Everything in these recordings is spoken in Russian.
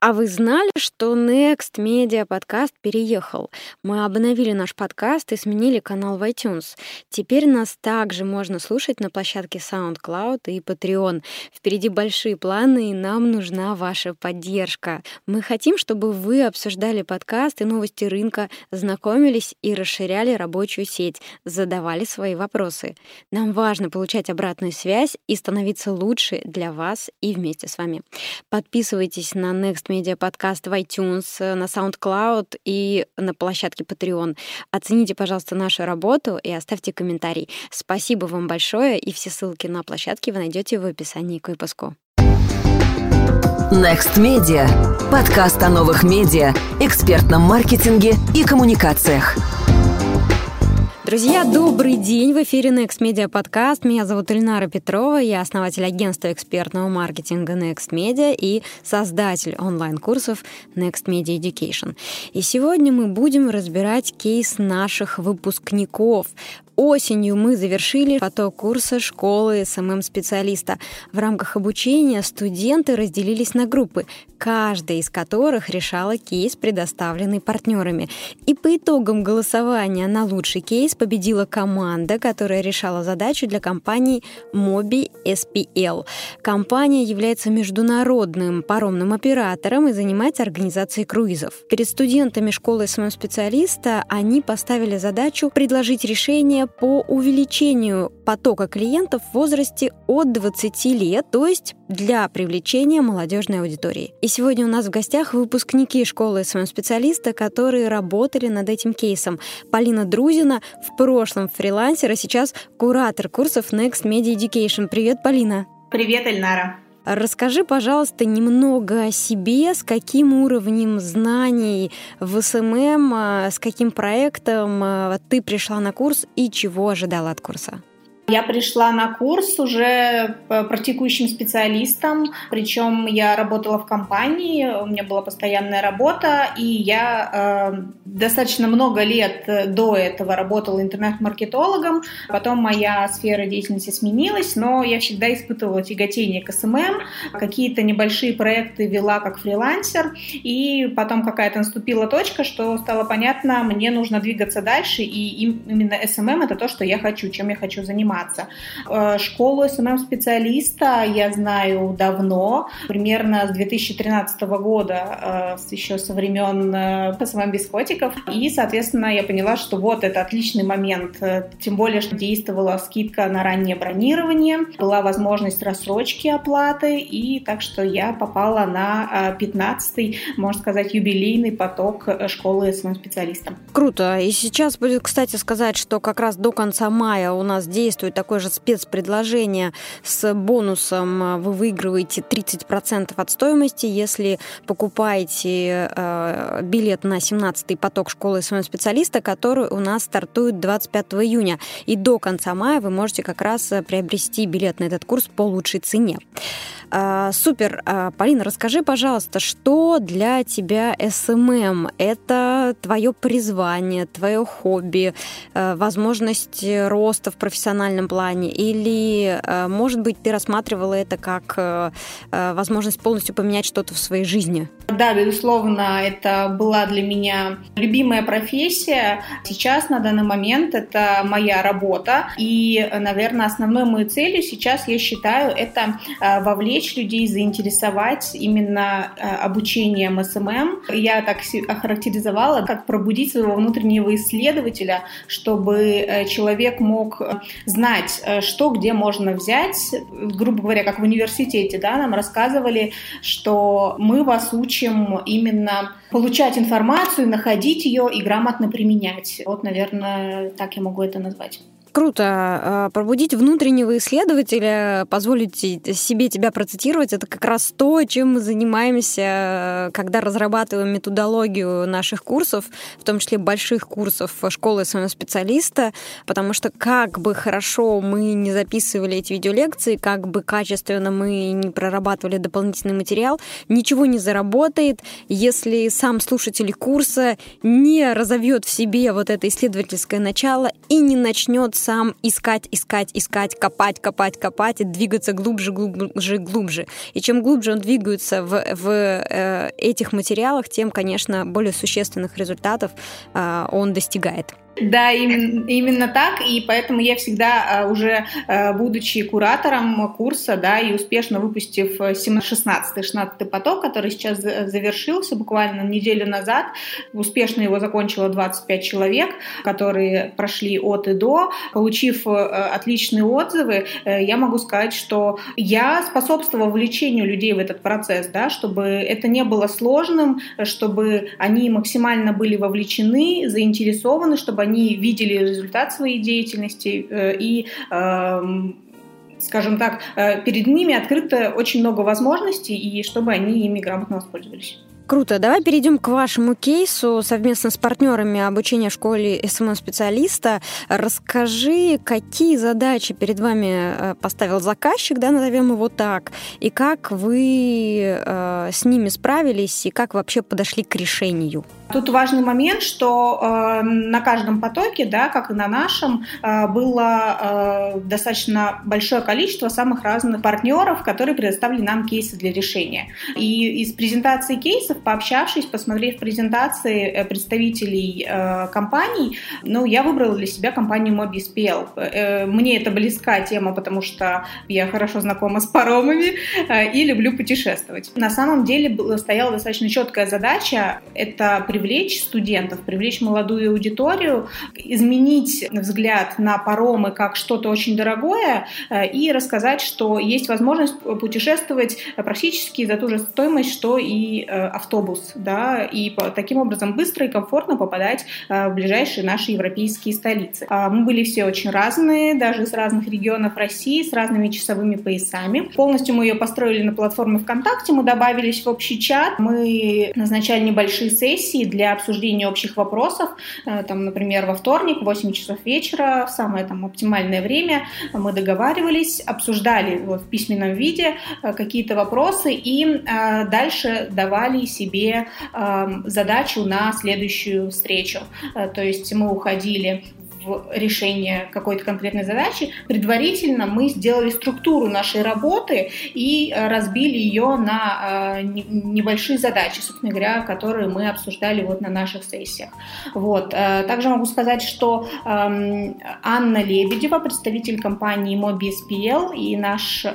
А вы знали, что Next Media подкаст переехал? Мы обновили наш подкаст и сменили канал в iTunes. Теперь нас также можно слушать на площадке SoundCloud и Patreon. Впереди большие планы, и нам нужна ваша поддержка. Мы хотим, чтобы вы обсуждали подкаст и новости рынка, знакомились и расширяли рабочую сеть, задавали свои вопросы. Нам важно получать обратную связь и становиться лучше для вас и вместе с вами. Подписывайтесь на Next Media подкаст в iTunes, на SoundCloud и на площадке Patreon. Оцените, пожалуйста, нашу работу и оставьте комментарий. Спасибо вам большое, и все ссылки на площадке вы найдете в описании к выпуску. Next Media. Подкаст о новых медиа, экспертном маркетинге и коммуникациях. Друзья, добрый день! В эфире Next Media подкаст. Меня зовут Ильнара Петрова, я основатель агентства экспертного маркетинга Next Media и создатель онлайн-курсов Next Media Education. И сегодня мы будем разбирать кейс наших выпускников. Осенью мы завершили поток курса школы СММ-специалиста. В рамках обучения студенты разделились на группы, каждая из которых решала кейс, предоставленный партнерами. И по итогам голосования на лучший кейс победила команда, которая решала задачу для компании Moby SPL. Компания является международным паромным оператором и занимается организацией круизов. Перед студентами школы СММ-специалиста они поставили задачу предложить решение по увеличению потока клиентов в возрасте от 20 лет, то есть для привлечения молодежной аудитории. И сегодня у нас в гостях выпускники школы СММ-специалиста, которые работали над этим кейсом. Полина Друзина, в прошлом фрилансер, а сейчас куратор курсов Next Media Education. Привет, Полина! Привет, Эльнара! Расскажи, пожалуйста, немного о себе, с каким уровнем знаний в СММ, а, с каким проектом а, ты пришла на курс и чего ожидала от курса. Я пришла на курс уже практикующим специалистом, причем я работала в компании, у меня была постоянная работа, и я э, достаточно много лет до этого работала интернет-маркетологом, потом моя сфера деятельности сменилась, но я всегда испытывала тяготение к СММ, какие-то небольшие проекты вела как фрилансер, и потом какая-то наступила точка, что стало понятно, мне нужно двигаться дальше, и именно СММ это то, что я хочу, чем я хочу заниматься заниматься. Э, школу СММ-специалиста я знаю давно, примерно с 2013 года, э, еще со времен э, СММ без. И, соответственно, я поняла, что вот это отличный момент, тем более, что действовала скидка на раннее бронирование, была возможность рассрочки оплаты, и так что я попала на 15-й, можно сказать, юбилейный поток школы СММ-специалиста. Круто. И сейчас будет, кстати, сказать, что как раз до конца мая у нас действует действует такое же спецпредложение с бонусом. Вы выигрываете 30% от стоимости, если покупаете э, билет на 17-й поток школы СММ-специалиста, который у нас стартует 25 июня. И до конца мая вы можете как раз приобрести билет на этот курс по лучшей цене. А, супер. А, Полина, расскажи, пожалуйста, что для тебя СММ? Это твое призвание, твое хобби, э, возможность роста в профессиональном плане? Или, может быть, ты рассматривала это как возможность полностью поменять что-то в своей жизни? Да, безусловно, это была для меня любимая профессия. Сейчас, на данный момент, это моя работа. И, наверное, основной моей целью сейчас, я считаю, это вовлечь людей, заинтересовать именно обучением СММ. Я так охарактеризовала, как пробудить своего внутреннего исследователя, чтобы э, человек мог э, знать, э, что где можно взять. Грубо говоря, как в университете, да, нам рассказывали, что мы вас учим именно получать информацию, находить ее и грамотно применять. Вот, наверное, так я могу это назвать. Круто. А, пробудить внутреннего исследователя, позволить себе тебя процитировать, это как раз то, чем мы занимаемся, когда разрабатываем методологию наших курсов, в том числе больших курсов школы своего специалиста, потому что как бы хорошо мы не записывали эти видеолекции, как бы качественно мы не прорабатывали дополнительный материал, ничего не заработает, если сам слушатель курса не разовьет в себе вот это исследовательское начало и не начнет сам искать, искать, искать, копать, копать, копать и двигаться глубже, глубже, глубже. И чем глубже он двигается в, в э, этих материалах, тем, конечно, более существенных результатов э, он достигает. Да, именно, именно так, и поэтому я всегда а, уже а, будучи куратором курса, да, и успешно выпустив 16-16 поток, который сейчас завершился буквально неделю назад, успешно его закончило 25 человек, которые прошли от и до, получив э, отличные отзывы, э, я могу сказать, что я способствовала вовлечению людей в этот процесс, да, чтобы это не было сложным, чтобы они максимально были вовлечены, заинтересованы, чтобы они видели результат своей деятельности э, и эм, скажем так, э, перед ними открыто очень много возможностей, и чтобы они ими грамотно воспользовались. Круто. Давай перейдем к вашему кейсу совместно с партнерами обучения в школе СММ-специалиста. Расскажи, какие задачи перед вами э, поставил заказчик, да, назовем его так, и как вы э, с ними справились, и как вообще подошли к решению? Тут важный момент, что э, на каждом потоке, да, как и на нашем, э, было э, достаточно большое количество самых разных партнеров, которые предоставили нам кейсы для решения. И из презентации кейсов, пообщавшись, посмотрев презентации э, представителей э, компаний, ну, я выбрала для себя компанию MobiSPL. Э, мне это близка тема, потому что я хорошо знакома с паромами э, и люблю путешествовать. На самом деле стояла достаточно четкая задача – это привлечь студентов, привлечь молодую аудиторию, изменить взгляд на паромы как что-то очень дорогое э, и рассказать, что есть возможность путешествовать практически за ту же стоимость, что и э, автобус, да, и таким образом быстро и комфортно попадать э, в ближайшие наши европейские столицы. А мы были все очень разные, даже из разных регионов России, с разными часовыми поясами. Полностью мы ее построили на платформе ВКонтакте, мы добавились в общий чат, мы назначали небольшие сессии для обсуждения общих вопросов. Э, там, например, во вторник, в 8 часов вечера, в самое там оптимальное время мы договаривались, обсуждали вот, в письменном виде э, какие-то вопросы и э, дальше давали себе задачу на следующую встречу. То есть мы уходили в решение какой-то конкретной задачи, предварительно мы сделали структуру нашей работы и э, разбили ее на э, небольшие задачи, собственно говоря, которые мы обсуждали вот на наших сессиях. Вот. Э, также могу сказать, что эм, Анна Лебедева, представитель компании MobiSPL и наш,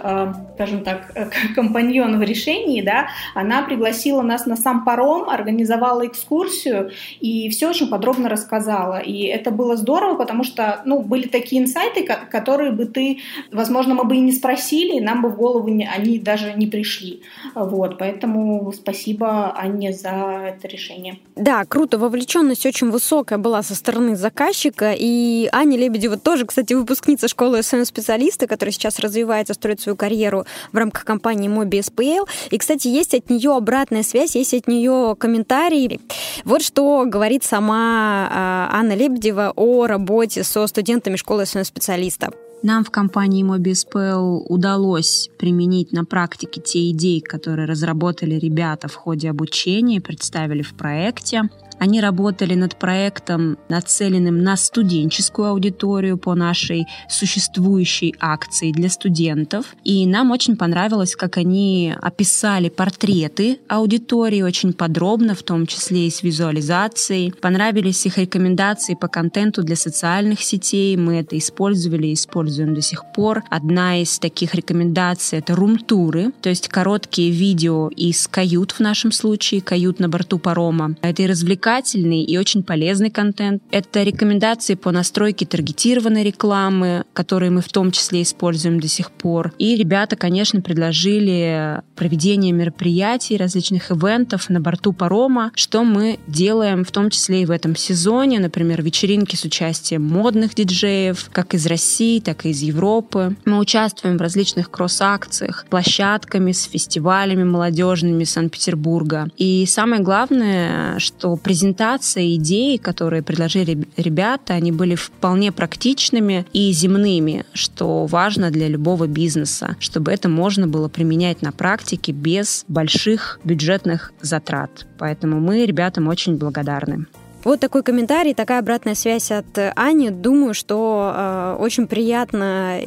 скажем так, компаньон в решении, да, она пригласила нас на сам паром, организовала экскурсию и все очень подробно рассказала. И это было здорово, потому что, ну, были такие инсайты, которые бы ты, возможно, мы бы и не спросили, нам бы в голову не, они даже не пришли. Вот, поэтому спасибо Анне за это решение. Да, круто, вовлеченность очень высокая была со стороны заказчика, и Аня Лебедева тоже, кстати, выпускница школы СМ-специалиста, которая сейчас развивается, строит свою карьеру в рамках компании Mobi SPL. И, кстати, есть от нее обратная связь, есть от нее комментарии. Вот что говорит сама а, Анна Лебедева о работе работе со студентами школы специалиста. Нам в компании MobiSpell удалось применить на практике те идеи, которые разработали ребята в ходе обучения и представили в проекте. Они работали над проектом, нацеленным на студенческую аудиторию по нашей существующей акции для студентов. И нам очень понравилось, как они описали портреты аудитории очень подробно, в том числе и с визуализацией. Понравились их рекомендации по контенту для социальных сетей. Мы это использовали и используем до сих пор. Одна из таких рекомендаций — это рум-туры, то есть короткие видео из кают в нашем случае, кают на борту парома. Это и развлекательные увлекательный и очень полезный контент. Это рекомендации по настройке таргетированной рекламы, которые мы в том числе используем до сих пор. И ребята, конечно, предложили проведение мероприятий, различных ивентов на борту парома, что мы делаем в том числе и в этом сезоне, например, вечеринки с участием модных диджеев, как из России, так и из Европы. Мы участвуем в различных кросс-акциях, площадками, с фестивалями молодежными Санкт-Петербурга. И самое главное, что президент презентация идей, которые предложили ребята, они были вполне практичными и земными, что важно для любого бизнеса, чтобы это можно было применять на практике без больших бюджетных затрат. Поэтому мы ребятам очень благодарны. Вот такой комментарий, такая обратная связь от Ани. Думаю, что э, очень приятно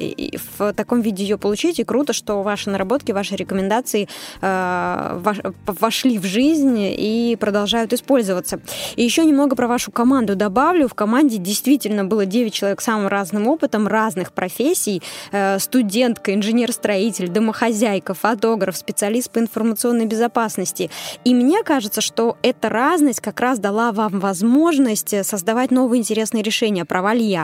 в таком виде ее получить, и круто, что ваши наработки, ваши рекомендации э, вошли в жизнь и продолжают использоваться. И еще немного про вашу команду добавлю. В команде действительно было 9 человек с самым разным опытом, разных профессий. Э, студентка, инженер-строитель, домохозяйка, фотограф, специалист по информационной безопасности. И мне кажется, что эта разность как раз дала вам возможность возможность создавать новые интересные решения. Права ли?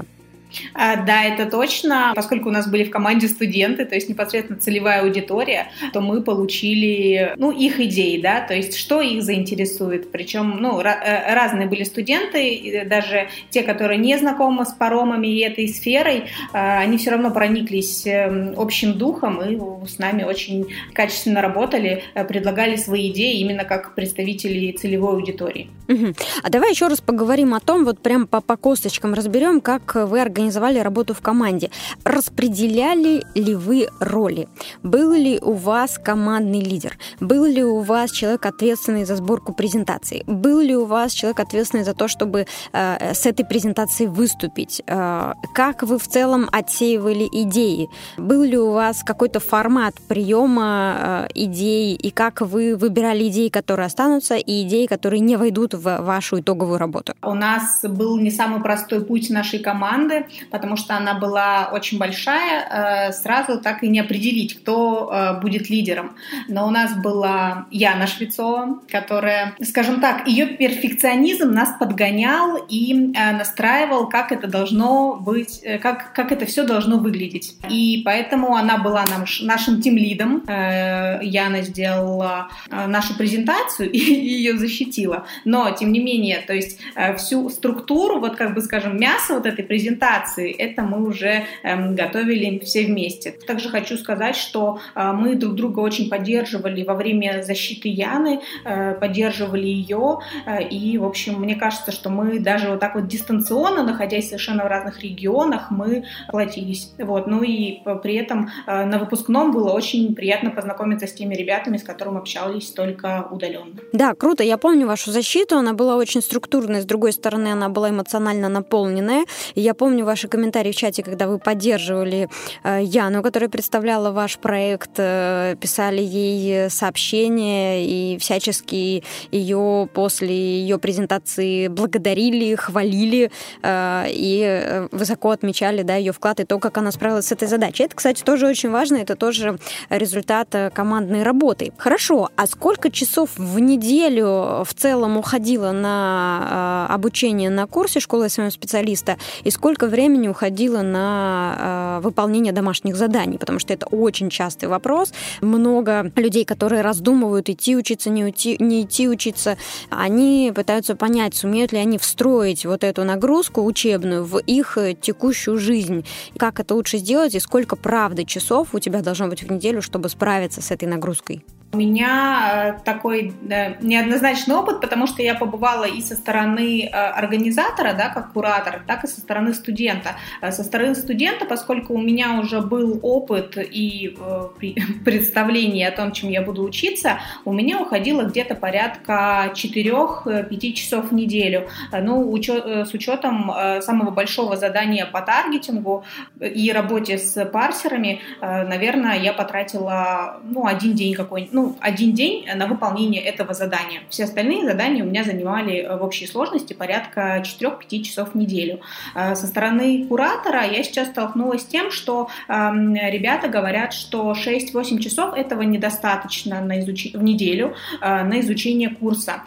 А, да, это точно. Поскольку у нас были в команде студенты, то есть непосредственно целевая аудитория, то мы получили, ну, их идеи, да, то есть что их заинтересует. Причем, ну, э, разные были студенты, даже те, которые не знакомы с паромами и этой сферой, а, они все равно прониклись эм, общим духом и с нами очень качественно работали, э, предлагали свои идеи именно как представители целевой аудитории. Угу. А давай еще раз поговорим о том, вот прям по, по косточкам разберем, как вы организовали организовали работу в команде. Распределяли ли вы роли? Был ли у вас командный лидер? Был ли у вас человек, ответственный за сборку презентации? Был ли у вас человек, ответственный за то, чтобы э, с этой презентацией выступить? Э, как вы в целом отсеивали идеи? Был ли у вас какой-то формат приема э, идей? И как вы выбирали идеи, которые останутся, и идеи, которые не войдут в вашу итоговую работу? У нас был не самый простой путь нашей команды потому что она была очень большая, э, сразу так и не определить, кто э, будет лидером. Но у нас была Яна Швецова, которая, скажем так, ее перфекционизм нас подгонял и э, настраивал, как это должно быть, как, как это все должно выглядеть. И поэтому она была нам, нашим тим-лидом. Яна сделала нашу презентацию и ее защитила. Но, тем не менее, то есть всю структуру, вот как бы, скажем, мясо вот этой презентации, презентации. Это мы уже эм, готовили все вместе. Также хочу сказать, что э, мы друг друга очень поддерживали во время защиты Яны, э, поддерживали ее. Э, и, в общем, мне кажется, что мы даже вот так вот дистанционно, находясь совершенно в разных регионах, мы платились. Вот. Ну и при этом на выпускном было очень приятно познакомиться с теми ребятами, с которыми общались только удаленно. Да, круто. Я помню вашу защиту. Она была очень структурная. С другой стороны, она была эмоционально наполненная. И я помню ваши комментарии в чате, когда вы поддерживали э, Яну, которая представляла ваш проект, э, писали ей сообщения и всячески ее после ее презентации благодарили, хвалили э, и высоко отмечали да, ее вклад и то, как она справилась с этой задачей. Это, кстати, тоже очень важно, это тоже результат командной работы. Хорошо, а сколько часов в неделю в целом уходило на обучение на курсе школы своего специалиста и сколько времени уходило на э, выполнение домашних заданий, потому что это очень частый вопрос. Много людей, которые раздумывают, идти учиться, не, уйти, не идти учиться, они пытаются понять, сумеют ли они встроить вот эту нагрузку учебную в их текущую жизнь. Как это лучше сделать и сколько правды часов у тебя должно быть в неделю, чтобы справиться с этой нагрузкой? У меня э, такой да, неоднозначный опыт, потому что я побывала и со стороны э, организатора, да, как куратор, так и со стороны студента. Э, со стороны студента, поскольку у меня уже был опыт и представление о том, чем я буду учиться, у меня уходило где-то порядка 4-5 часов в неделю. Ну, с учетом самого большого задания по таргетингу и работе с парсерами, наверное, я потратила ну, один день какой-нибудь, ну, один день на выполнение этого задания. Все остальные задания у меня занимали э, в общей сложности порядка 4-5 часов в неделю. Э, со стороны куратора я сейчас столкнулась с тем, что эм, ребята говорят, что 6-8 часов этого недостаточно на изуч... в неделю э, на изучение курса.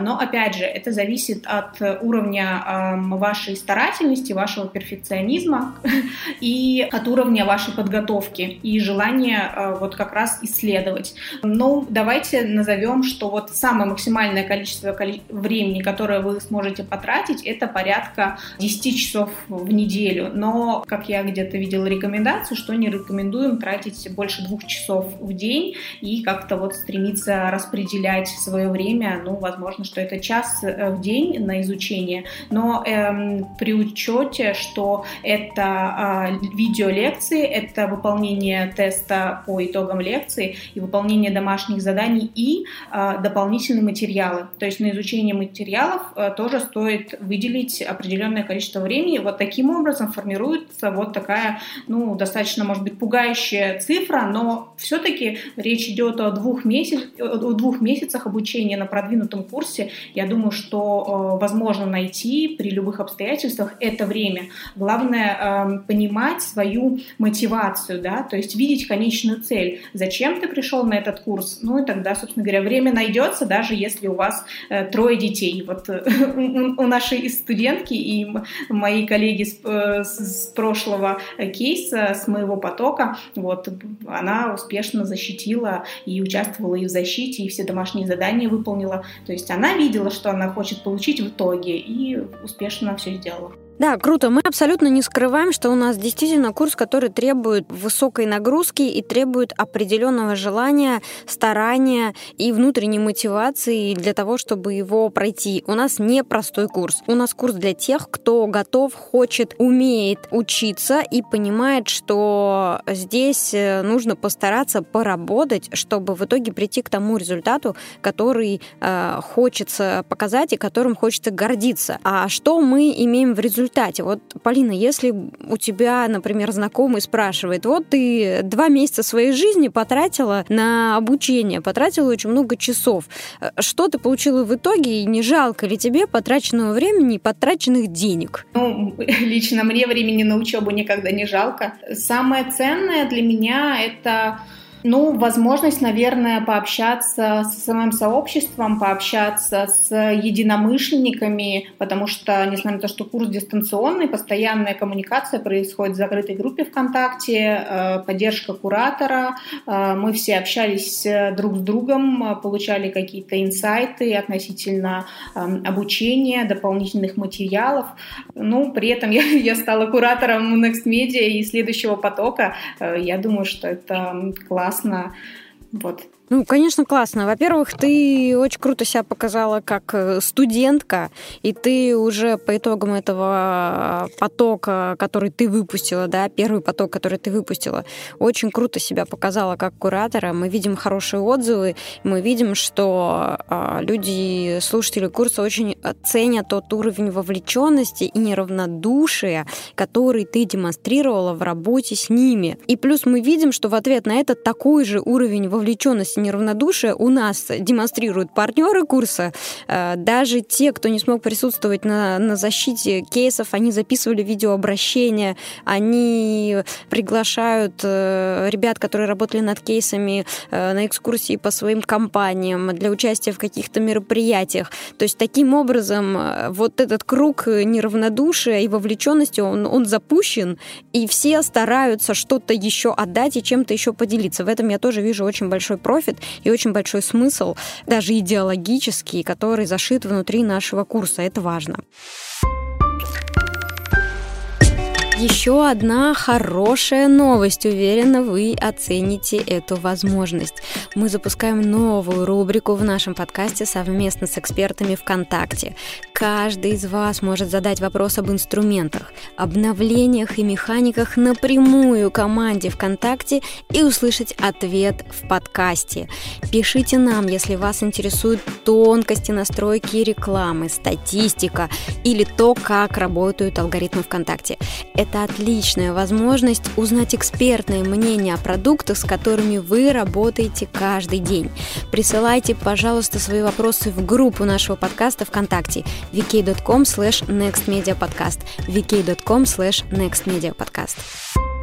Но, опять же, это зависит от уровня эм, вашей старательности, вашего перфекционизма и от уровня вашей подготовки и желания вот как раз исследовать. Ну, давайте назовем, что вот самое максимальное количество времени, которое вы сможете потратить, это порядка 10 часов в неделю. Но, как я где-то видела рекомендацию, что не рекомендуем тратить больше двух часов в день и как-то вот стремиться распределять свое время. Ну, возможно, что это час э, в день на изучение, но эм, при учете, что это э, видеолекции, это выполнение теста по итогам лекции и выполнение домашних домашних заданий и э, дополнительные материалы. То есть на изучение материалов э, тоже стоит выделить определенное количество времени. Вот таким образом формируется вот такая, ну, достаточно, может быть, пугающая цифра, но все-таки речь идет о двух, месяц, о двух месяцах обучения на продвинутом курсе. Я думаю, что э, возможно найти при любых обстоятельствах это время. Главное э, понимать свою мотивацию, да, то есть видеть конечную цель. Зачем ты пришел на этот курс? Ну и тогда, собственно говоря, время найдется, даже если у вас э, трое детей. Вот э, у нашей студентки и моей коллеги с, э, с прошлого кейса, с моего потока, вот, она успешно защитила и участвовала и в защите, и все домашние задания выполнила. То есть она видела, что она хочет получить в итоге, и успешно все сделала. Да, круто. Мы абсолютно не скрываем, что у нас действительно курс, который требует высокой нагрузки и требует определенного желания, старания и внутренней мотивации для того, чтобы его пройти. У нас не простой курс. У нас курс для тех, кто готов, хочет, умеет учиться и понимает, что здесь э, нужно постараться поработать, чтобы в итоге прийти к тому результату, который э, хочется показать и которым хочется гордиться. А что мы имеем в результате? Результате, вот, Полина, если у тебя, например, знакомый спрашивает, вот ты два месяца своей жизни потратила на обучение, потратила очень много часов, что ты получила в итоге, и не жалко ли тебе потраченного времени и потраченных денег? Ну, лично мне времени на учебу никогда не жалко. Самое ценное для меня это ну, возможность, наверное, пообщаться с самым сообществом, пообщаться с единомышленниками, потому что, несмотря на то, что курс дистанционный, постоянная коммуникация происходит в закрытой группе ВКонтакте, э, поддержка куратора, э, мы все общались друг с другом, получали какие-то инсайты относительно эм, обучения, дополнительных материалов. Ну, при этом я, я стала куратором Next Media и следующего потока. Э, я думаю, что это классно классно. Вот. Ну, конечно, классно. Во-первых, ты очень круто себя показала как э, студентка, и ты уже по итогам этого потока, который ты выпустила, да, первый поток, который ты выпустила, очень круто себя показала как куратора. Мы видим хорошие отзывы, мы видим, что а, люди, слушатели курса очень ценят тот уровень вовлеченности и неравнодушия, который ты демонстрировала в работе с ними. И плюс мы видим, что в ответ на это такой же уровень вовлеченности неравнодушие у нас демонстрируют партнеры курса. Э, даже те, кто не смог присутствовать на, на защите кейсов, они записывали видеообращения, они приглашают э, ребят, которые работали над кейсами э, на экскурсии по своим компаниям для участия в каких-то мероприятиях. То есть таким образом вот этот круг неравнодушия и вовлеченности, он, он запущен, и все стараются что-то еще отдать и чем-то еще поделиться. В этом я тоже вижу очень большой профит профит и очень большой смысл, даже идеологический, который зашит внутри нашего курса. Это важно. Еще одна хорошая новость. Уверена, вы оцените эту возможность. Мы запускаем новую рубрику в нашем подкасте совместно с экспертами ВКонтакте. Каждый из вас может задать вопрос об инструментах, обновлениях и механиках напрямую команде ВКонтакте и услышать ответ в подкасте. Пишите нам, если вас интересуют тонкости настройки рекламы, статистика или то, как работают алгоритмы ВКонтакте это отличная возможность узнать экспертное мнение о продуктах, с которыми вы работаете каждый день. Присылайте, пожалуйста, свои вопросы в группу нашего подкаста ВКонтакте vk.com slash nextmediapodcast vk.com slash nextmediapodcast.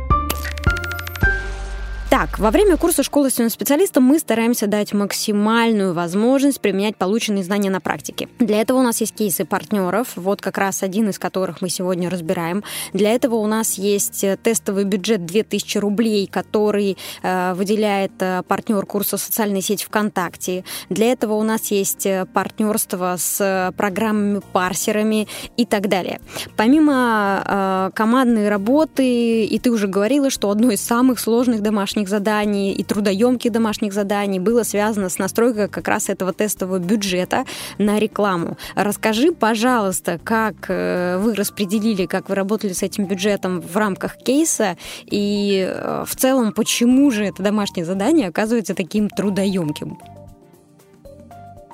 Так, во время курса школы специалиста мы стараемся дать максимальную возможность применять полученные знания на практике. Для этого у нас есть кейсы партнеров, вот как раз один из которых мы сегодня разбираем. Для этого у нас есть э, тестовый бюджет 2000 рублей, который э, выделяет э, партнер курса «Социальная сеть ВКонтакте». Для этого у нас есть э, партнерство с э, программами-парсерами и так далее. Помимо э, командной работы, и ты уже говорила, что одно из самых сложных домашних домашних заданий и трудоемких домашних заданий было связано с настройкой как раз этого тестового бюджета на рекламу. Расскажи, пожалуйста, как э, вы распределили, как вы работали с этим бюджетом в рамках кейса и э, в целом, почему же это домашнее задание оказывается таким трудоемким?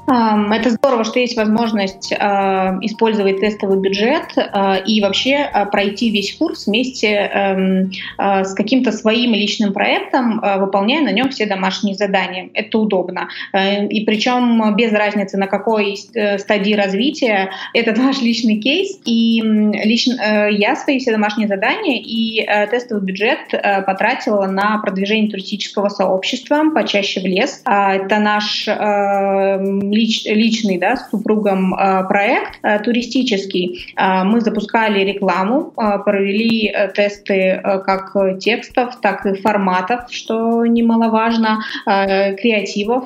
Это здорово, что есть возможность а, использовать тестовый бюджет а, и вообще а, пройти весь курс вместе эм, с каким-то своим личным проектом, выполняя на нем все домашние задания. Это удобно. Э, и причем без разницы, на какой э, стадии развития этот ваш личный кейс. И лично э, я свои все домашние задания и тестовый бюджет потратила на продвижение туристического сообщества почаще в лес. Это наш лич, личный да, с супругом э, проект э, туристический. Э, мы запускали рекламу, провели тесты как текстов, так и форматов, что немаловажно, креативов,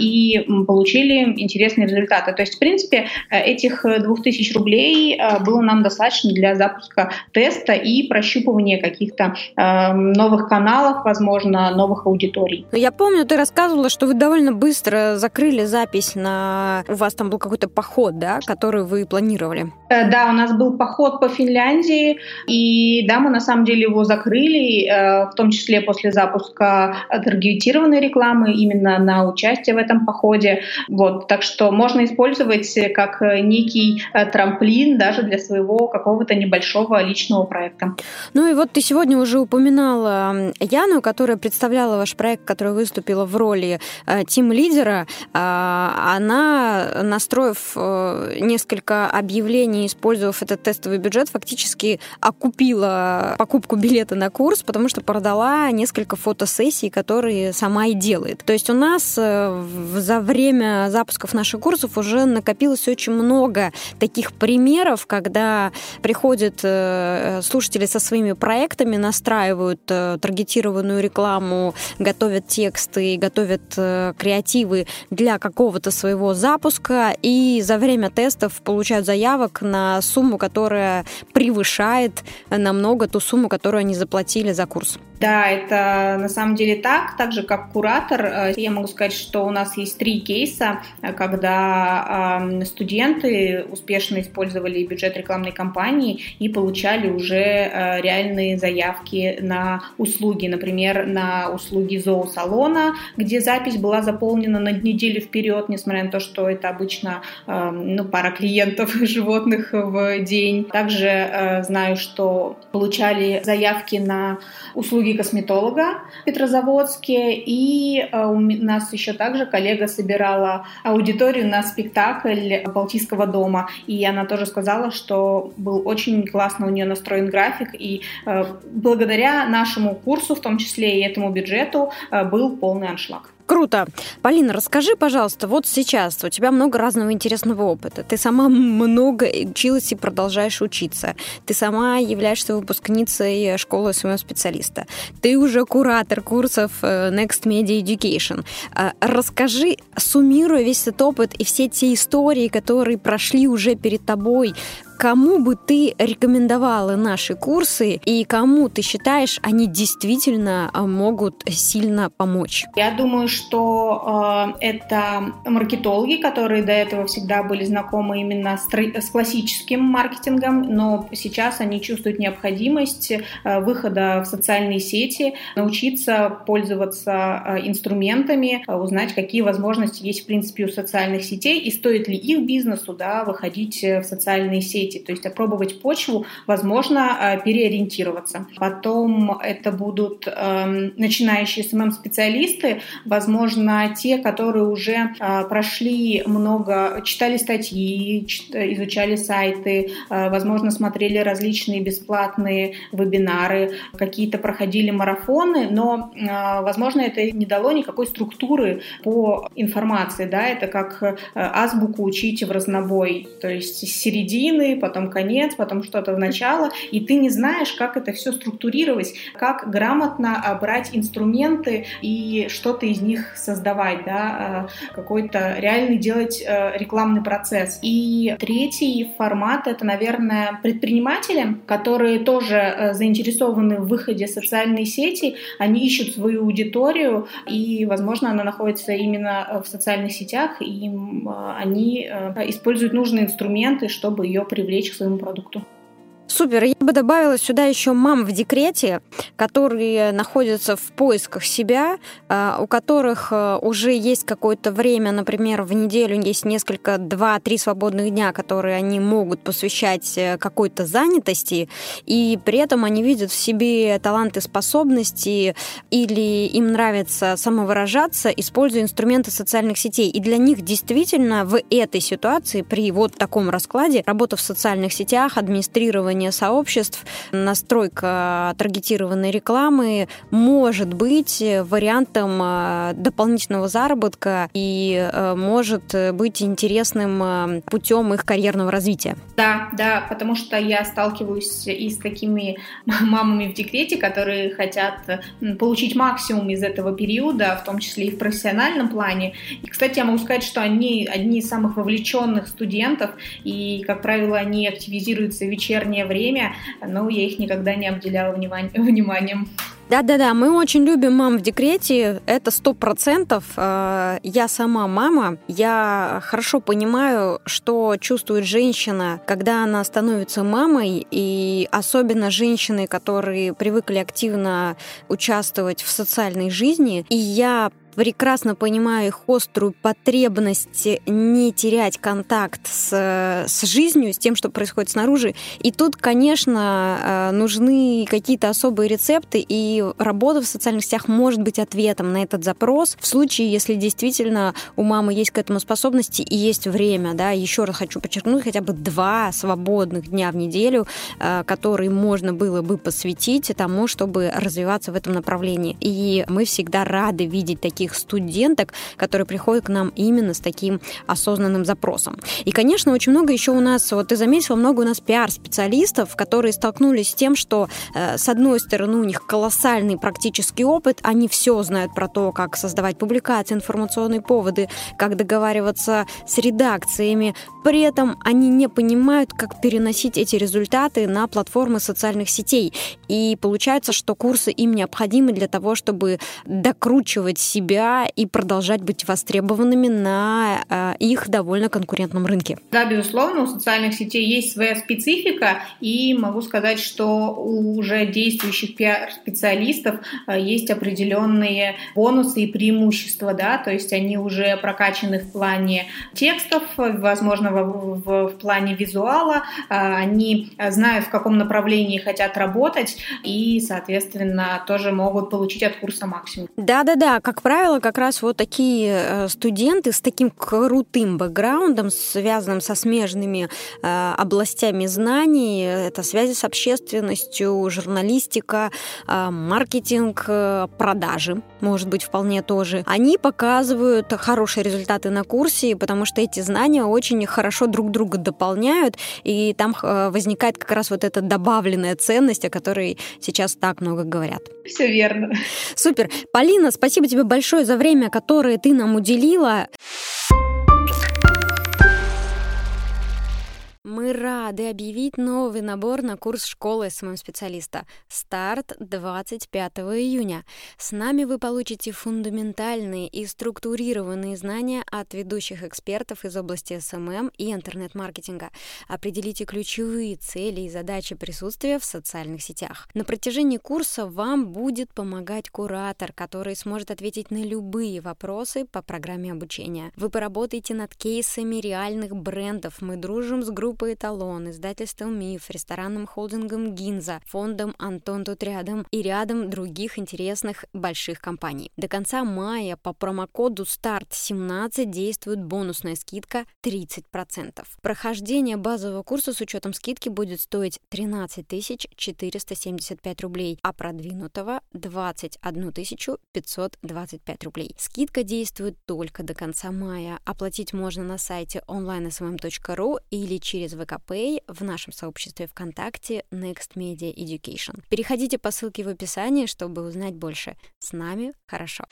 и получили интересные результаты. То есть, в принципе, этих 2000 рублей было нам достаточно для запуска теста и прощупывания каких-то новых каналов, возможно, новых аудиторий. Я помню, ты рассказывала, что вы довольно быстро закрыли запись на... У вас там был какой-то поход, да, который вы планировали? Э, да, у нас был поход по Финляндии, и да, мы на самом деле его закрыли, э, в том числе после запуска таргетированной рекламы именно на участие в этом походе. Вот, так что можно использовать как некий э, трамплин даже для своего какого-то небольшого личного проекта. Ну и вот ты сегодня уже упоминала Яну, которая представляла ваш проект, которая выступила в роли тим-лидера. А, она, настроив э, несколько объявлений, использовав этот тестовый бюджет, фактически окупила покупку билета на курс, потому что продала несколько фотосессий, которые сама и делает. То есть у нас э, за время запусков наших курсов уже накопилось очень много таких примеров, когда приходят э, слушатели со своими проектами, настраивают таргетированную рекламу, готовят тексты, готовят креативы для какого-то какого-то своего запуска и за время тестов получают заявок на сумму, которая превышает намного ту сумму, которую они заплатили за курс. Да, это на самом деле так. Так же, как куратор, э, я могу сказать, что у нас есть три кейса, когда студенты успешно использовали бюджет рекламной кампании и получали уже э, реальные заявки на услуги. Например, на услуги зоосалона, где запись была заполнена на неделю вперед, несмотря на то, что это обычно ну, пара клиентов животных в день. Также э, знаю, что получали заявки на услуги услуги косметолога в Петрозаводске. И э, у нас еще также коллега собирала аудиторию на спектакль Балтийского дома. И она тоже сказала, что был очень классно у нее настроен график. И э, благодаря нашему курсу, в том числе и этому бюджету, э, был полный аншлаг. Круто. Полина, расскажи, пожалуйста, вот сейчас у тебя много разного интересного опыта. Ты сама много училась и продолжаешь учиться. Ты сама являешься выпускницей школы своего специалиста. Ты уже куратор курсов э, Next Media Education. А, расскажи, суммируя весь этот опыт и все те истории, которые прошли уже перед тобой, кому бы ты рекомендовала наши курсы и кому ты считаешь, они действительно а, могут сильно помочь? Я думаю, что э, это маркетологи, которые до этого всегда были знакомы именно с, с классическим маркетингом, но сейчас они чувствуют необходимость э, выхода в социальные сети, научиться пользоваться э, инструментами, э, узнать, какие возможности есть в принципе у социальных сетей и стоит ли их бизнесу да, выходить в социальные сети сети, то есть опробовать почву, возможно, э, переориентироваться. Потом это будут э, начинающие СММ-специалисты, возможно, те, которые уже э, прошли много, читали статьи, изучали сайты, э, возможно, смотрели различные бесплатные вебинары, какие-то проходили марафоны, но, возможно, это не дало никакой структуры по информации, да, это как азбуку учить в разнобой, то есть с середины потом конец, потом что-то в начало, и ты не знаешь, как это все структурировать, как грамотно брать инструменты и что-то из них создавать, да, какой-то реальный делать рекламный процесс. И третий формат — это, наверное, предприниматели, которые тоже заинтересованы в выходе социальной сети, они ищут свою аудиторию, и, возможно, она находится именно в социальных сетях, и они используют нужные инструменты, чтобы ее привлечь к своему продукту. Супер. Я бы добавила сюда еще мам в декрете, которые находятся в поисках себя, а, у которых а, уже есть какое-то время, например, в неделю есть несколько, два-три свободных дня, которые они могут посвящать э, какой-то занятости, и при этом они видят в себе таланты, способности, или им нравится самовыражаться, используя инструменты социальных сетей. И для них действительно в этой ситуации, при вот таком раскладе, работа в социальных сетях, администрирование формирование сообществ, настройка таргетированной рекламы может быть вариантом э, дополнительного заработка и э, может быть интересным э, путем их карьерного развития. Да, да, потому что я сталкиваюсь и с такими мамами в декрете, которые хотят получить максимум из этого периода, в том числе и в профессиональном плане. И, кстати, я могу сказать, что они одни из самых вовлеченных студентов, и, как правило, они активизируются в вечернее время, но я их никогда не обделяла вниманием. Да-да-да, мы очень любим мам в декрете, это сто процентов. Э, я сама мама, я хорошо понимаю, что чувствует женщина, когда она становится мамой, и особенно женщины, которые привыкли активно участвовать в социальной жизни. И я прекрасно понимаю их острую потребность не терять контакт с, с жизнью, с тем, что происходит снаружи. И тут, конечно, э, нужны какие-то особые рецепты, и работа в социальных сетях может быть ответом на этот запрос в случае, если действительно у мамы есть к этому способности и есть время. Да? Еще раз хочу подчеркнуть, хотя бы два свободных дня в неделю, э, которые можно было бы посвятить тому, чтобы развиваться в этом направлении. И мы всегда рады видеть таких таких студенток, которые приходят к нам именно с таким осознанным запросом. И, конечно, очень много еще у нас, вот ты заметила, много у нас пиар-специалистов, которые столкнулись с тем, что, э, с одной стороны, у них колоссальный практический опыт, они все знают про то, как создавать публикации, информационные поводы, как договариваться с редакциями, при этом они не понимают, как переносить эти результаты на платформы социальных сетей. И получается, что курсы им необходимы для того, чтобы докручивать себя себя и продолжать быть востребованными на э, их довольно конкурентном рынке. Да, безусловно, у социальных сетей есть своя специфика, и могу сказать, что у уже действующих пиар-специалистов э, есть определенные бонусы и преимущества, да, то есть они уже прокачаны в плане текстов, возможно, в, в, в плане визуала, э, они знают, в каком направлении хотят работать, и, соответственно, тоже могут получить от курса максимум. Да-да-да, как правило, правило, как раз вот такие э, студенты с таким крутым бэкграундом, связанным со смежными э, областями знаний, это связи с общественностью, журналистика, э, маркетинг, продажи, может быть, вполне тоже, они показывают хорошие результаты на курсе, потому что эти знания очень хорошо друг друга дополняют, и там возникает как раз вот эта добавленная ценность, о которой сейчас так много говорят. Все верно. Супер. Полина, спасибо тебе большое большое за время, которое ты нам уделила. Мы рады объявить новый набор на курс школы СММ-специалиста. Старт 25 июня. С нами вы получите фундаментальные и структурированные знания от ведущих экспертов из области СММ и интернет-маркетинга. Определите ключевые цели и задачи присутствия в социальных сетях. На протяжении курса вам будет помогать куратор, который сможет ответить на любые вопросы по программе обучения. Вы поработаете над кейсами реальных брендов. Мы дружим с группой группой «Эталон», издательством «Миф», ресторанным холдингом «Гинза», фондом «Антон тут рядом» и рядом других интересных больших компаний. До конца мая по промокоду START17 действует бонусная скидка 30%. Прохождение базового курса с учетом скидки будет стоить 13 475 рублей, а продвинутого 21 525 рублей. Скидка действует только до конца мая. Оплатить можно на сайте onlinesmm.ru или через через ВКПay в нашем сообществе ВКонтакте Next Media Education. Переходите по ссылке в описании, чтобы узнать больше. С нами хорошо.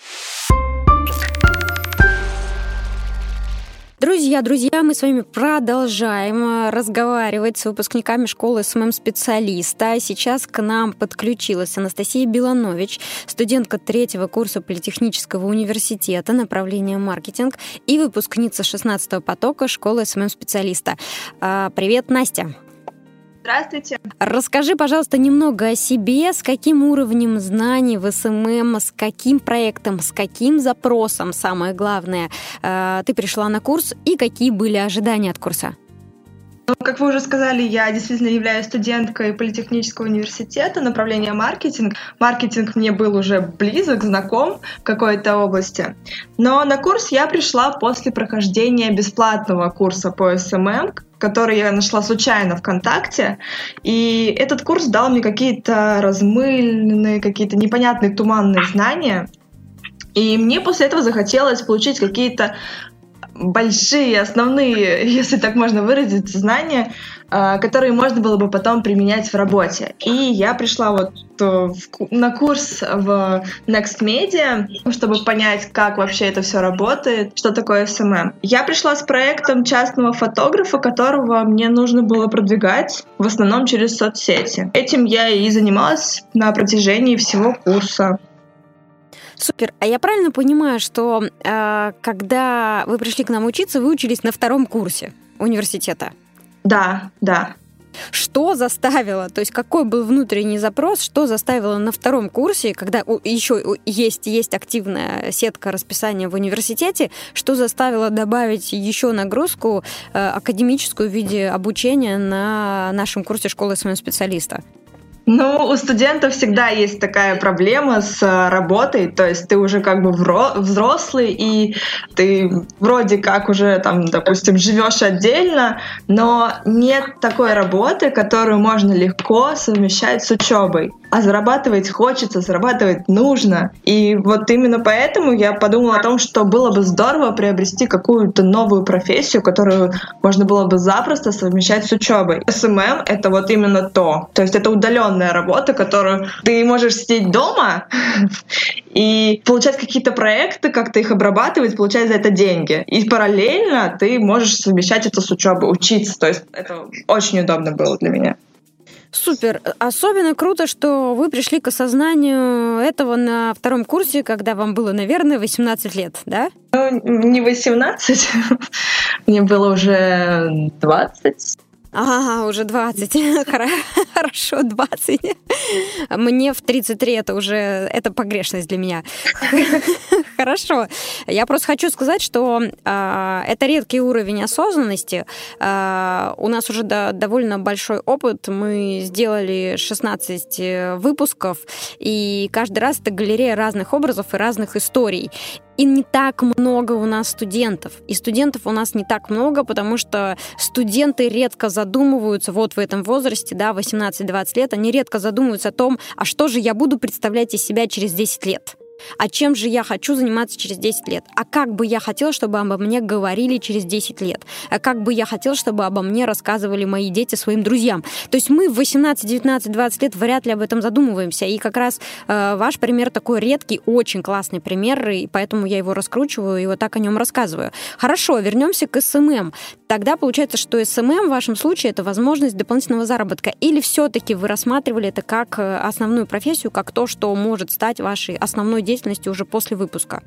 Друзья, друзья, мы с вами продолжаем э, разговаривать с выпускниками школы СММ-специалиста. Сейчас к нам подключилась Анастасия Беланович, студентка третьего курса Политехнического университета, направления маркетинг, и выпускница 16-го потока школы SMM-специалиста. А, привет, Настя! Здравствуйте. Расскажи, пожалуйста, немного о себе, с каким уровнем знаний в SMM, с каким проектом, с каким запросом, самое главное, э, ты пришла на курс и какие были ожидания от курса? Ну, как вы уже сказали, я действительно являюсь студенткой Политехнического университета, направления маркетинг. Маркетинг мне был уже близок, знаком в какой-то области. Но на курс я пришла после прохождения бесплатного курса по SMM, который я нашла случайно ВКонтакте. И этот курс дал мне какие-то размыленные, какие-то непонятные туманные знания. И мне после этого захотелось получить какие-то большие, основные, если так можно выразить, знания, а, которые можно было бы потом применять в работе. И я пришла вот э, на курс в Next Media, чтобы понять, как вообще это все работает, что такое SMM. Я пришла с проектом частного фотографа, которого мне нужно было продвигать в основном через соцсети. Этим я и занималась на протяжении всего курса. Супер. А я правильно понимаю, что э, когда вы пришли к нам учиться, вы учились на втором курсе университета? Да, да. Что заставило, то есть какой был внутренний запрос, что заставило на втором курсе, когда еще есть, есть активная сетка расписания в университете, что заставило добавить еще нагрузку э, академическую в виде обучения на нашем курсе школы своего специалиста? Ну, у студентов всегда есть такая проблема с э, работой, то есть ты уже как бы взрослый, и ты вроде как уже там, допустим, живешь отдельно, но нет такой работы, которую можно легко совмещать с учебой. А зарабатывать хочется, зарабатывать нужно. И вот именно поэтому я подумала о том, что было бы здорово приобрести какую-то новую профессию, которую можно было бы запросто совмещать с учебой. SMM — это вот именно то. То есть это удаленная работа, которую ты можешь сидеть дома и получать какие-то проекты, как-то их обрабатывать, получать за это деньги. И параллельно ты можешь совмещать это с учебой, учиться. То есть это очень удобно было для меня. Супер. Особенно круто, что вы пришли к осознанию этого на втором курсе, когда вам было, наверное, 18 лет, да? Ну, не 18. Мне было уже 20. Ага, уже 20. Хорошо, 20. Мне в 33 это уже это погрешность для меня. Хорошо. Я просто хочу сказать, что э, это редкий уровень осознанности. Э, у нас уже да, довольно большой опыт. Мы сделали 16 э, выпусков, и каждый раз это галерея разных образов и разных историй. И не так много у нас студентов. И студентов у нас не так много, потому что студенты редко задумываются вот в этом возрасте, да, 18-20 лет, они редко задумываются о том, а что же я буду представлять из себя через 10 лет. А чем же я хочу заниматься через 10 лет? А как бы я хотела, чтобы обо мне говорили через 10 лет? А как бы я хотела, чтобы обо мне рассказывали мои дети своим друзьям? То есть мы в 18, 19, 20 лет вряд ли об этом задумываемся. И как раз э, ваш пример такой редкий, очень классный пример, и поэтому я его раскручиваю и вот так о нем рассказываю. Хорошо, вернемся к SMM. Тогда получается, что SMM в вашем случае это возможность дополнительного заработка. Или все-таки вы рассматривали это как э, основную профессию, как то, что может стать вашей основной деятельности уже после выпуска?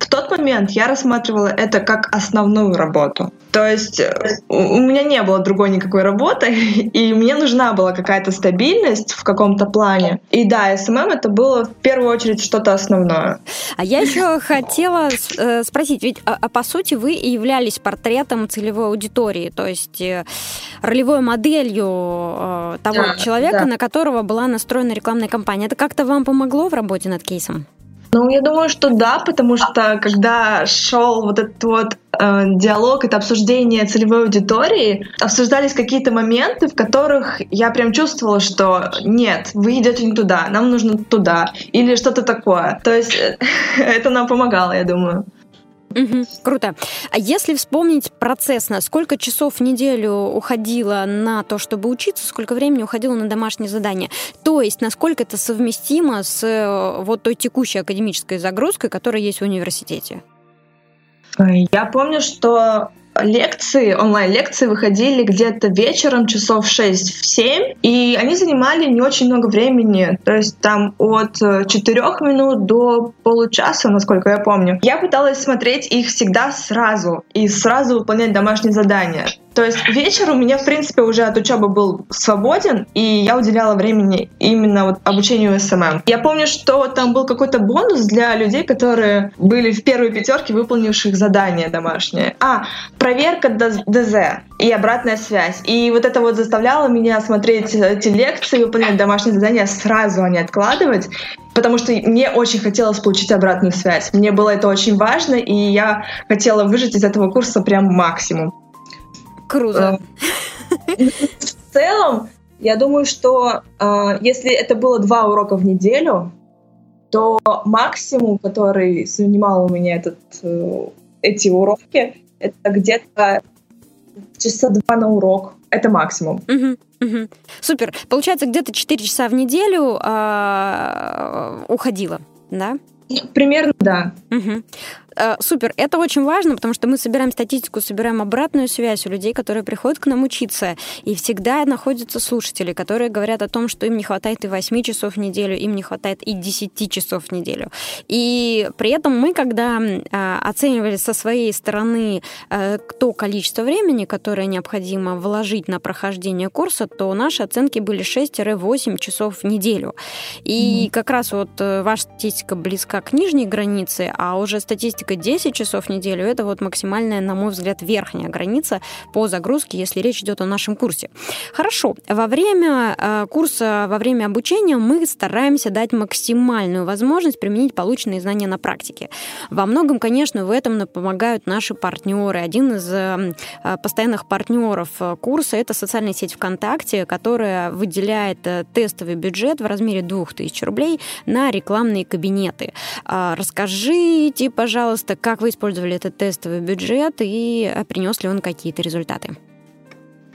В тот момент я рассматривала это как основную работу. То есть э, у меня не было другой никакой работы, и мне нужна была какая-то стабильность в каком-то плане. И да, SMM это было в первую очередь что-то основное. А я еще хотела э, спросить, ведь а, а по сути вы и являлись портретом целевой аудитории, то есть э, ролевой моделью того да, человека, да. на которого была настроена рекламная кампания. Это как-то вам помогло в работе над кейсом? Ну, я думаю, что да, потому что когда шел вот этот вот э, диалог, это обсуждение целевой аудитории, обсуждались какие-то моменты, в которых я прям чувствовала, что нет, вы идете не туда, нам нужно туда, или что-то такое. То есть это нам помогало, я думаю. Угу, круто. А если вспомнить процесс, на сколько часов в неделю уходило на то, чтобы учиться, сколько времени уходило на домашние задания? То есть, насколько это совместимо с э, вот той текущей академической загрузкой, которая есть в университете? Я помню, что лекции, онлайн-лекции выходили где-то вечером, часов 6-7, и они занимали не очень много времени, то есть там от 4 э, минут до получаса, насколько я помню. Я пыталась смотреть их всегда сразу и сразу выполнять домашние задания. То есть вечер у меня, в принципе, уже от учебы был свободен, и я уделяла времени именно вот обучению SMM. Я помню, что там был какой-то бонус для людей, которые были в первой пятерке, выполнивших задание домашнее. А, проверка ДЗ и обратная связь. И вот это вот заставляло меня смотреть эти лекции, выполнять домашние задания сразу, а не откладывать потому что мне очень хотелось получить обратную связь. Мне было это очень важно, и я хотела выжать из этого курса прям максимум. Круто. Э, в целом, я думаю, что э, если это было два урока в неделю, то максимум, который занимал у меня этот, э, эти уроки, это где-то часа два на урок. Это максимум. Угу, угу. Супер. Получается, где-то 4 часа в неделю э, уходила, да? Примерно, да. Угу. Э, супер, это очень важно, потому что мы собираем статистику, собираем обратную связь у людей, которые приходят к нам учиться, и всегда находятся слушатели, которые говорят о том, что им не хватает и 8 часов в неделю, им не хватает и 10 часов в неделю. И при этом мы, когда э, оценивали со своей стороны э, то количество времени, которое необходимо вложить на прохождение курса, то наши оценки были 6-8 часов в неделю. И mm-hmm. как раз вот ваша статистика близка к нижней границе, а уже статистика только 10 часов в неделю, это вот максимальная, на мой взгляд, верхняя граница по загрузке, если речь идет о нашем курсе. Хорошо, во время э, курса, во время обучения мы стараемся дать максимальную возможность применить полученные знания на практике. Во многом, конечно, в этом помогают наши партнеры. Один из э, э, постоянных партнеров курса это социальная сеть ВКонтакте, которая выделяет тестовый бюджет в размере 2000 рублей на рекламные кабинеты. А, расскажите, пожалуйста, пожалуйста, как вы использовали этот тестовый бюджет и э, принес ли он какие-то результаты?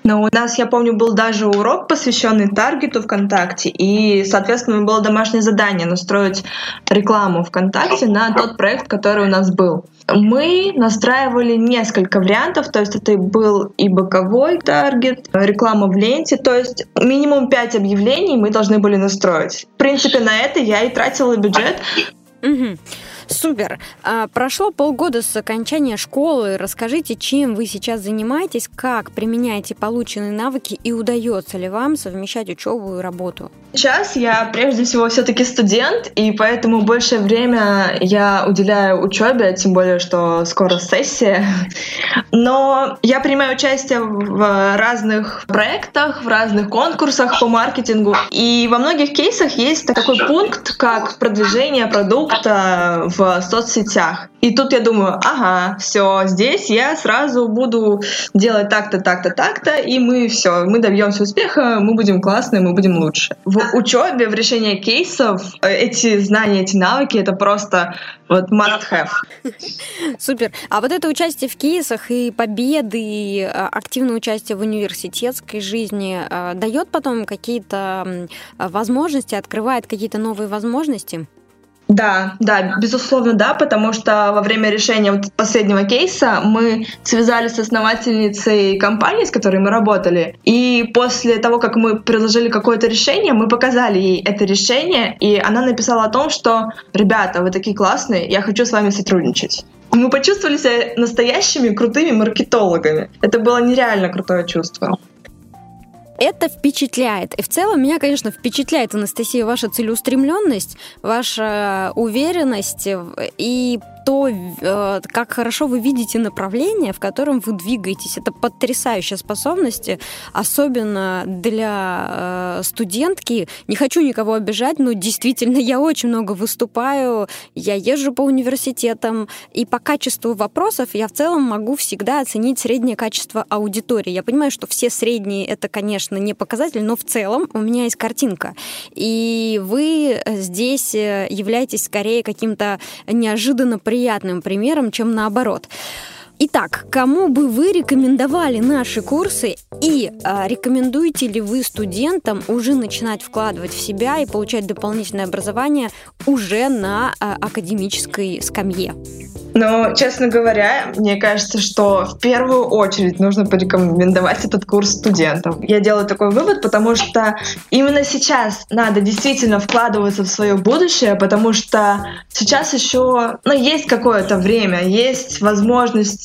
Но у нас, я помню, был даже урок, посвященный таргету ВКонтакте, и, соответственно, было домашнее задание настроить рекламу ВКонтакте на тот проект, который у нас был. Мы настраивали несколько вариантов, то есть это был и боковой таргет, реклама в ленте, то есть минимум 5 объявлений мы должны были настроить. В принципе, на это я и тратила бюджет. Угу. Супер. А, прошло полгода с окончания школы. Расскажите, чем вы сейчас занимаетесь, как применяете полученные навыки и удается ли вам совмещать учебу и работу? Сейчас я прежде всего все-таки студент, и поэтому большее время я уделяю учебе, тем более, что скоро сессия. Но я принимаю участие в разных проектах, в разных конкурсах по маркетингу. И во многих кейсах есть такой пункт, как продвижение продукта в соцсетях. И тут я думаю, ага, все, здесь я сразу буду делать так-то, так-то, так-то, и мы все, мы добьемся успеха, мы будем классные, мы будем лучше. В учебе, в решении кейсов э, эти знания, эти навыки, это просто вот must have. Супер. А вот это участие в кейсах и победы, и э, активное участие в университетской жизни э, дает потом какие-то возможности, открывает какие-то новые возможности? Да, да, безусловно, да, потому что во время решения последнего кейса мы связались с основательницей компании, с которой мы работали, и после того, как мы предложили какое-то решение, мы показали ей это решение, и она написала о том, что «Ребята, вы такие классные, я хочу с вами сотрудничать». Мы почувствовали себя настоящими крутыми маркетологами. Это было нереально крутое чувство. Это впечатляет. И в целом меня, конечно, впечатляет, Анастасия, ваша целеустремленность, ваша уверенность и то, э, как хорошо вы видите направление, в котором вы двигаетесь. Это потрясающая способность, особенно для э, студентки. Не хочу никого обижать, но действительно я очень много выступаю, я езжу по университетам, и по качеству вопросов я в целом могу всегда оценить среднее качество аудитории. Я понимаю, что все средние это, конечно, не показатель, но в целом у меня есть картинка. И вы здесь являетесь скорее каким-то неожиданно при приятным примером, чем наоборот. Итак, кому бы вы рекомендовали наши курсы и а, рекомендуете ли вы студентам уже начинать вкладывать в себя и получать дополнительное образование уже на а, академической скамье? Но, честно говоря, мне кажется, что в первую очередь нужно порекомендовать этот курс студентам. Я делаю такой вывод, потому что именно сейчас надо действительно вкладываться в свое будущее, потому что сейчас еще ну, есть какое-то время, есть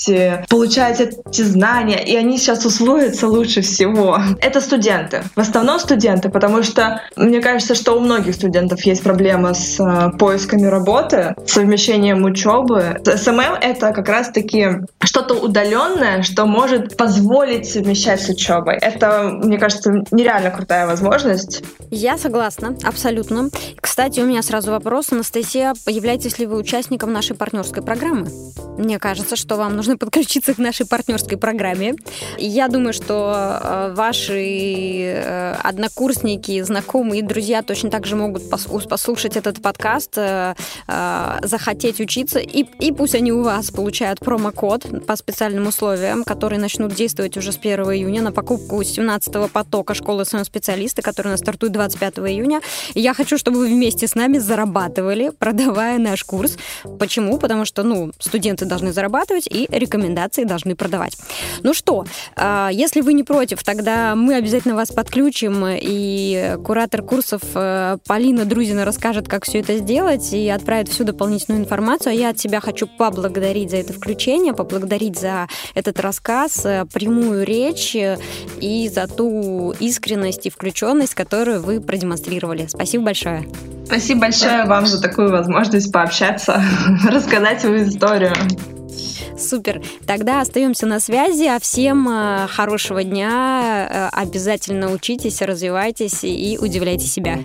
возможности получать эти знания, и они сейчас усвоятся лучше всего. Это студенты. В основном студенты, потому что мне кажется, что у многих студентов есть проблема с э, поисками работы, совмещением учебы, SMM — это как раз-таки что-то удаленное, что может позволить совмещать с учебой. Это, мне кажется, нереально крутая возможность. Я согласна, абсолютно. Кстати, у меня сразу вопрос. Анастасия, являетесь ли вы участником нашей партнерской программы? Мне кажется, что вам нужно подключиться к нашей партнерской программе. Я думаю, что э, ваши э, однокурсники, знакомые и друзья точно так же могут послушать этот подкаст, э, захотеть учиться, и, и пусть они у вас получают промокод по специальным условиям, которые начнут действовать уже с 1 июня на покупку 17-го потока школы своего специалиста, который у нас стартует 25 июня. Я хочу, чтобы вы вместе с нами зарабатывали, продавая наш курс. Почему? Потому что, ну, студенты должны зарабатывать и рекомендации должны продавать. Ну что, а, если вы не против, тогда мы обязательно вас подключим, и куратор курсов э, Полина Друзина расскажет, как все это сделать, и отправит всю дополнительную информацию. А я от себя хочу поблагодарить за это включение, поблагодарить за этот рассказ, э, прямую речь э, и за ту искренность и включенность, которую вы продемонстрировали. Спасибо большое. Спасибо большое вам за такую возможность пообщаться, рассказать свою историю. Супер. Тогда остаемся на связи. А всем э, хорошего дня. Обязательно учитесь, развивайтесь и удивляйте себя.